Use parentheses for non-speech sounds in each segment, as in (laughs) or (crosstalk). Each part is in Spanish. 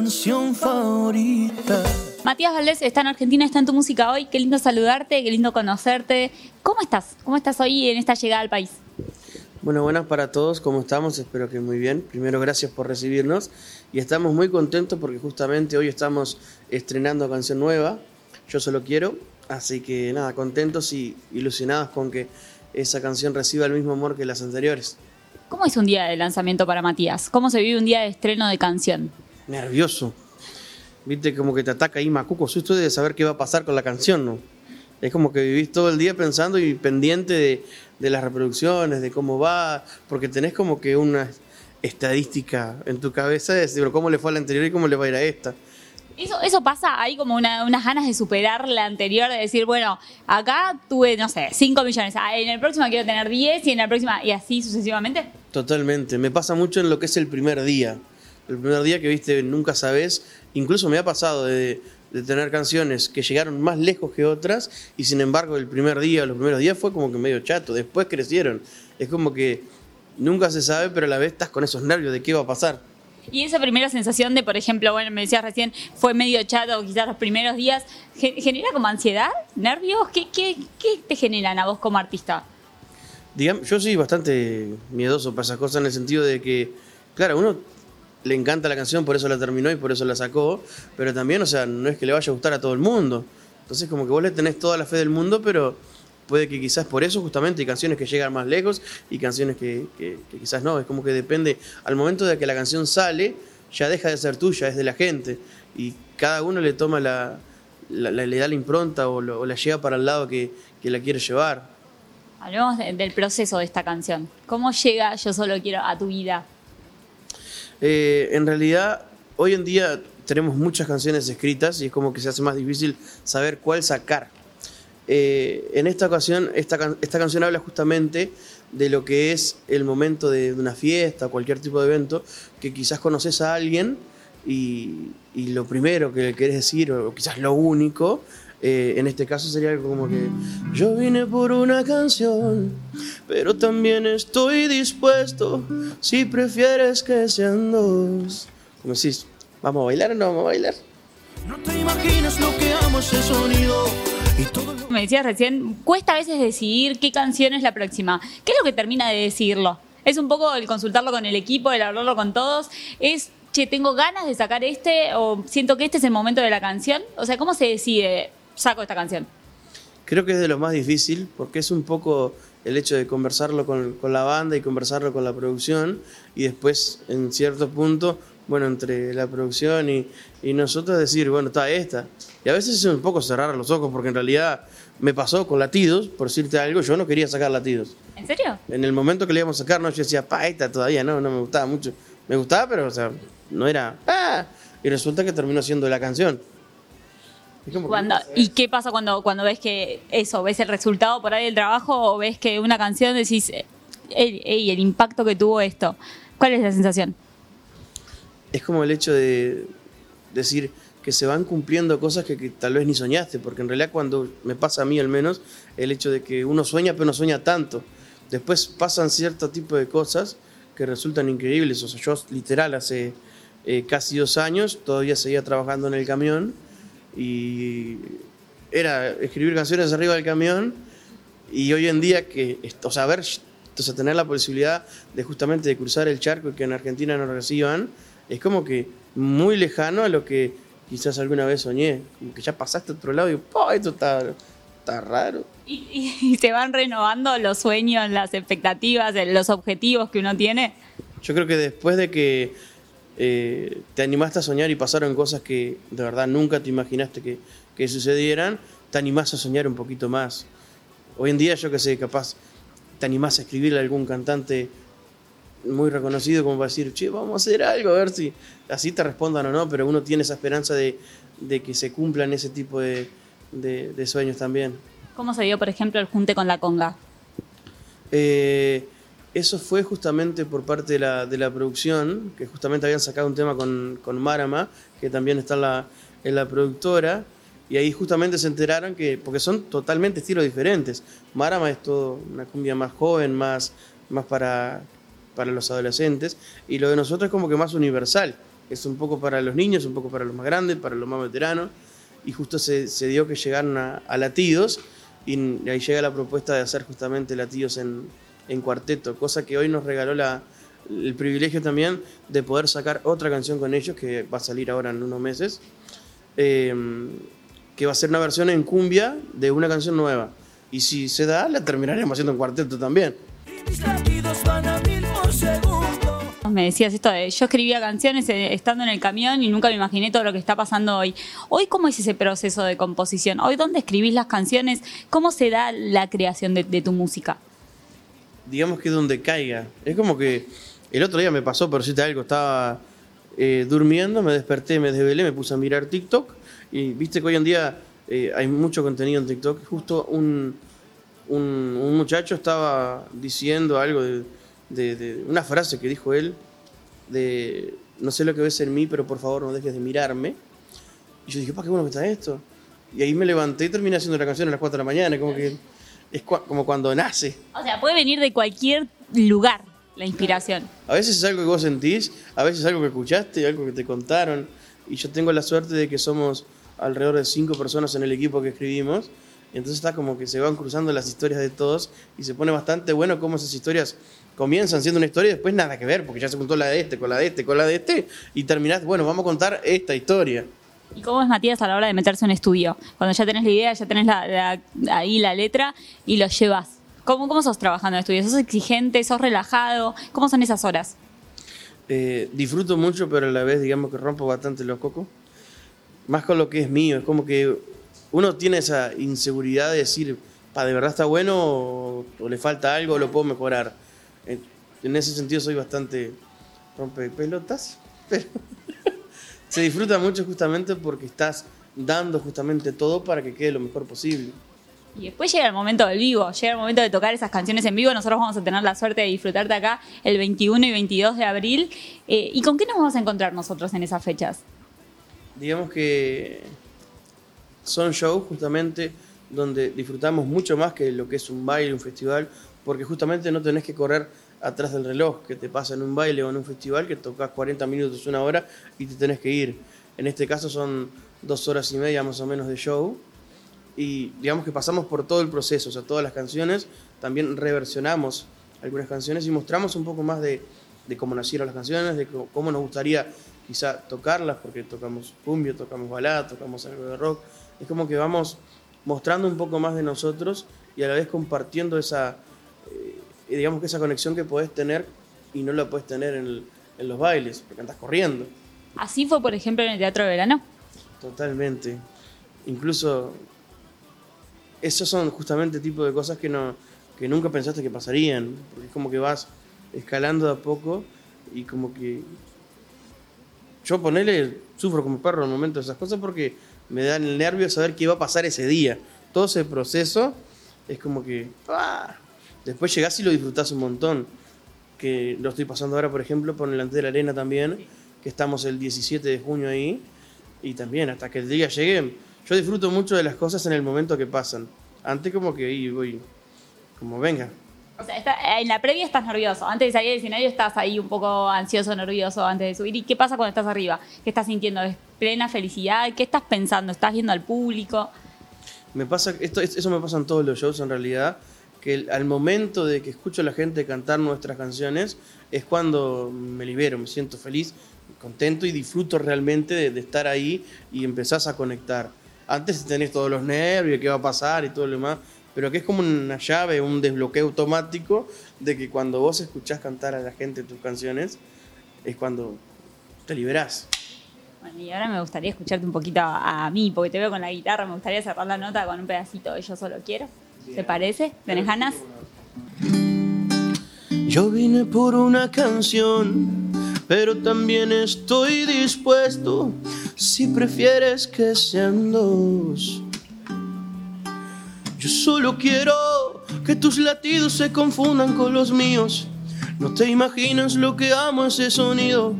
canción favorita. Matías Valdés está en Argentina, está en tu música hoy. Qué lindo saludarte, qué lindo conocerte. ¿Cómo estás? ¿Cómo estás hoy en esta llegada al país? Bueno, buenas para todos, ¿cómo estamos? Espero que muy bien. Primero, gracias por recibirnos y estamos muy contentos porque justamente hoy estamos estrenando canción nueva, Yo Solo Quiero, así que nada, contentos y ilusionados con que esa canción reciba el mismo amor que las anteriores. ¿Cómo es un día de lanzamiento para Matías? ¿Cómo se vive un día de estreno de canción? Nervioso, viste, como que te ataca ahí Macuco, susto de saber qué va a pasar con la canción, ¿no? Es como que vivís todo el día pensando y pendiente de, de las reproducciones, de cómo va, porque tenés como que una estadística en tu cabeza de decir, cómo le fue a la anterior y cómo le va a ir a esta. Eso, eso pasa, hay como unas ganas de superar la anterior, de decir, bueno, acá tuve, no sé, 5 millones, ah, en el próximo quiero tener 10 y en el próximo, y así sucesivamente. Totalmente, me pasa mucho en lo que es el primer día. El primer día que, viste, nunca sabes, incluso me ha pasado de, tener canciones que llegaron más lejos que otras y sin embargo el primer día, los primeros días fue como que medio chato, después crecieron. Es como que nunca se sabe, pero a la vez estás con esos nervios de qué va a pasar. Y esa primera sensación de, por ejemplo, bueno, me decías recién, fue medio chato, quizás los primeros días, ¿genera como ansiedad, nervios? ¿Qué, qué, qué te generan a vos como artista? Digamos, yo soy bastante miedoso para esas cosas en el sentido de que, claro, uno le encanta la canción, por eso la terminó y por eso la sacó, pero también, o sea, no es que le vaya a gustar a todo el mundo. Entonces, como que vos le tenés toda la fe del mundo, pero puede que quizás por eso justamente hay canciones que llegan más lejos y canciones que, quizás no. Es como que depende, al momento de que la canción sale, ya deja de ser tuya, es de la gente. Y cada uno le toma la, le da la impronta o, la lleva para el lado que, la quiere llevar. Hablemos del proceso de esta canción. ¿Cómo llega Yo Solo Quiero a tu vida? Eh, en realidad, hoy en día tenemos muchas canciones escritas y es como que se hace más difícil saber cuál sacar. Eh, en esta ocasión, esta, esta canción habla justamente de lo que es el momento de una fiesta, cualquier tipo de evento, que quizás conoces a alguien y, lo primero que le querés decir, o quizás lo único, eh, en este caso sería algo como que yo vine por una canción, pero también estoy dispuesto si prefieres que sean dos. Como decís, ¿vamos a bailar o no vamos a bailar? No te imaginas lo que amo ese sonido. Me decías recién, cuesta a veces decidir qué canción es la próxima. ¿Qué es lo que termina de decidirlo? Es un poco el consultarlo con el equipo, el hablarlo con todos. Es, che, tengo ganas de sacar este o siento que este es el momento de la canción. O sea, ¿cómo se decide saco esta canción? Creo que es de lo más difícil porque es un poco el hecho de conversarlo con, la banda y conversarlo con la producción y después en cierto punto, bueno, entre la producción y, nosotros decir, bueno, está esta. Y a veces es un poco cerrar los ojos porque en realidad me pasó con latidos, por decirte algo, yo no quería sacar latidos. ¿En serio? En el momento que le íbamos a sacar, no, yo decía, pa, esta todavía no, no me gustaba mucho. Me gustaba, pero, o sea, no era, ah, y resulta que terminó siendo la canción. ¿Y qué pasa cuando, cuando ves que eso, ves el resultado por ahí del trabajo o ves que una canción decís, ey, el impacto que tuvo esto? ¿Cuál es la sensación? Es como el hecho de decir que se van cumpliendo cosas que, tal vez ni soñaste, porque en realidad cuando me pasa a mí al menos, el hecho de que uno sueña pero no sueña tanto. Después pasan cierto tipo de cosas que resultan increíbles. O sea, yo literal hace eh, casi dos años todavía seguía trabajando en el camión y era escribir canciones arriba del camión y hoy en día que, o sea, ver, o tener la posibilidad de justamente de cruzar el charco y que en Argentina nos reciban, es como que muy lejano a lo que quizás alguna vez soñé, como que ya pasaste a otro lado y oh, esto está, está raro. ¿Y, y, (laughs) se van renovando los sueños, las expectativas, los objetivos que uno tiene? Yo creo que después de que eh, te animaste a soñar y pasaron cosas que de verdad nunca te imaginaste que, que sucedieran, te animás a soñar un poquito más. Hoy en día yo que sé, capaz te animás a escribirle a algún cantante muy reconocido como para decir, che, vamos a hacer algo, a ver si así te respondan o no, pero uno tiene esa esperanza de, de que se cumplan ese tipo de, de, sueños también. ¿Cómo se dio, por ejemplo, el junte con la conga? Eh, eso fue justamente por parte de la, de la producción, que justamente habían sacado un tema con, con Marama, que también está en la, en la productora, y ahí justamente se enteraron que, porque son totalmente estilos diferentes. Marama es todo una cumbia más joven, más, más para, para los adolescentes, y lo de nosotros es como que más universal. es un poco para los niños, un poco para los más grandes, para los más veteranos, y justo se, se dio que llegaron a, a latidos, y ahí llega la propuesta de hacer justamente latidos en, en cuarteto, cosa que hoy nos regaló la, el privilegio también de poder sacar otra canción con ellos, que va a salir ahora en unos meses, eh, que va a ser una versión en cumbia de una canción nueva. Y si se da, la terminaremos haciendo en cuarteto también. Me decías esto de yo escribía canciones eh, estando en el camión y nunca me imaginé todo lo que está pasando hoy. Hoy, ¿cómo es ese proceso de composición? Hoy, ¿dónde escribís las canciones? ¿Cómo se da la creación de tu música? Digamos que donde caiga. Es como que el otro día me pasó, por decirte algo, estaba eh, durmiendo, me desperté, me desvelé, me puse a mirar TikTok y viste que hoy en día eh, hay mucho contenido en TikTok. Justo un, un, un muchacho estaba diciendo algo de, de- de una frase que dijo él, de no sé lo que ves en mí, pero por favor no dejes de mirarme. Y yo dije, pa, qué bueno que está esto. Y ahí me levanté y terminé haciendo la canción a las 4 de la mañana, como que es cua- como cuando nace. O sea, puede venir de cualquier lugar la inspiración. A veces es algo que vos sentís, a veces es algo que escuchaste, algo que te contaron. Y yo tengo la suerte de que somos alrededor de cinco personas en el equipo que escribimos. Y entonces está como que se van cruzando las historias de todos y se pone bastante bueno cómo esas historias comienzan siendo una historia y después nada que ver, porque ya se contó la de este, con la de este, con la de este, y terminás, bueno, vamos a contar esta historia. ¿Y cómo es Matías a la hora de meterse en un estudio? Cuando ya tenés la idea, ya tenés ahí la letra y lo llevas. ¿Cómo, ¿Cómo sos trabajando en estudio? ¿Sos exigente? ¿Sos relajado? ¿Cómo son esas horas? Eh, disfruto mucho, pero a la vez, digamos que rompo bastante los cocos. Más con lo que es mío. Es como que uno tiene esa inseguridad de decir, pa, ¿de verdad está bueno o, le falta algo o lo puedo mejorar? Eh, en ese sentido soy bastante rompepelotas, (laughs) pero se disfruta mucho justamente porque estás dando justamente todo para que quede lo mejor posible. Y después llega el momento del vivo, llega el momento de tocar esas canciones en vivo. Nosotros vamos a tener la suerte de disfrutarte acá el 21 y 22 de abril. Eh, ¿Y con qué nos vamos a encontrar nosotros en esas fechas? digamos que son shows justamente donde disfrutamos mucho más que lo que es un baile, un festival, porque justamente no tenés que correr atrás del reloj que te pasa en un baile o en un festival que tocas 40 minutos, una hora y te tenés que ir. En este caso son dos horas y media más o menos de show y digamos que pasamos por todo el proceso, o sea, todas las canciones, también reversionamos algunas canciones y mostramos un poco más de, de cómo nacieron las canciones, de cómo- nos gustaría quizá tocarlas, porque tocamos cumbia, tocamos balada, tocamos algo de rock. Es como que vamos mostrando un poco más de nosotros y a la vez compartiendo esa, eh, digamos que esa conexión que podés tener y no la podés tener en, el- en los bailes, porque andás corriendo. Así fue, por ejemplo, en el Teatro de Verano. Totalmente. Incluso esos son justamente el tipo de cosas que no que nunca pensaste que pasarían, porque es como que vas escalando de a poco y como que yo ponele sufro como perro en el momento de esas cosas porque me dan el nervio saber qué va a pasar ese día. Todo ese proceso es como que ¡ah! Después llegás y lo disfrutás un montón. Que lo estoy pasando ahora, por ejemplo, por delante de la arena también, que estamos el 17 de junio ahí. Y también, hasta que el día llegue, yo disfruto mucho de las cosas en el momento que pasan. Antes como que ahí voy, como venga. O sea, está- en la previa estás nervioso. Antes de salir del escenario estás ahí un poco ansioso, nervioso antes de subir. ¿Y qué pasa cuando estás arriba? ¿Qué estás sintiendo? ¿Es plena felicidad? ¿Qué estás pensando? ¿Estás viendo al público? Me pasa, esto, eso me pasa en todos los shows en realidad, que al momento de que escucho a la gente cantar nuestras canciones es cuando me libero, me siento feliz, contento y disfruto realmente de, de estar ahí y empezás a conectar. Antes tenés todos los nervios, qué va a pasar y todo lo demás, pero que es como una llave, un desbloqueo automático de que cuando vos escuchás cantar a la gente tus canciones, es cuando te liberás. Bueno, y ahora me gustaría escucharte un poquito a, a mí, porque te veo con la guitarra. Me gustaría cerrar la nota con un pedacito de Yo Solo Quiero. ¿Te parece? ¿Tenés ganas? Yo vine por una canción, pero también estoy dispuesto si prefieres que sean dos. Yo solo quiero que tus latidos se confundan con los míos. No te imaginas lo que amo ese sonido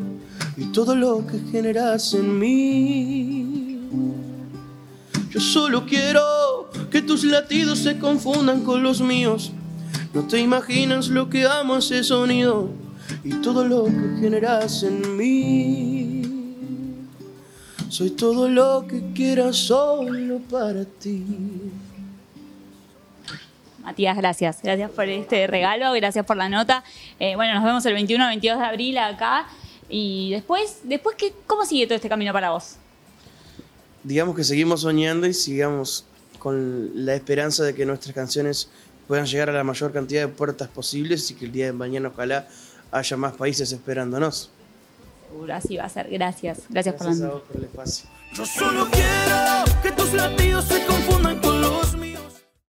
y todo lo que generas en mí. Yo solo quiero que tus latidos se confundan con los míos. No te imaginas lo que amo ese sonido y todo lo que generas en mí. Soy todo lo que quieras solo para ti. Matías, gracias. Gracias por este regalo, gracias por la nota. Eh, bueno, nos vemos el 21 22 de abril acá. Y después, después ¿qué, ¿cómo sigue todo este camino para vos? Digamos que seguimos soñando y sigamos con la esperanza de que nuestras canciones puedan llegar a la mayor cantidad de puertas posibles y que el día de mañana ojalá haya más países esperándonos. Seguro, así va a ser. Gracias. Gracias, Gracias por a la vos por el espacio. Yo solo quiero que tus latidos se confundan.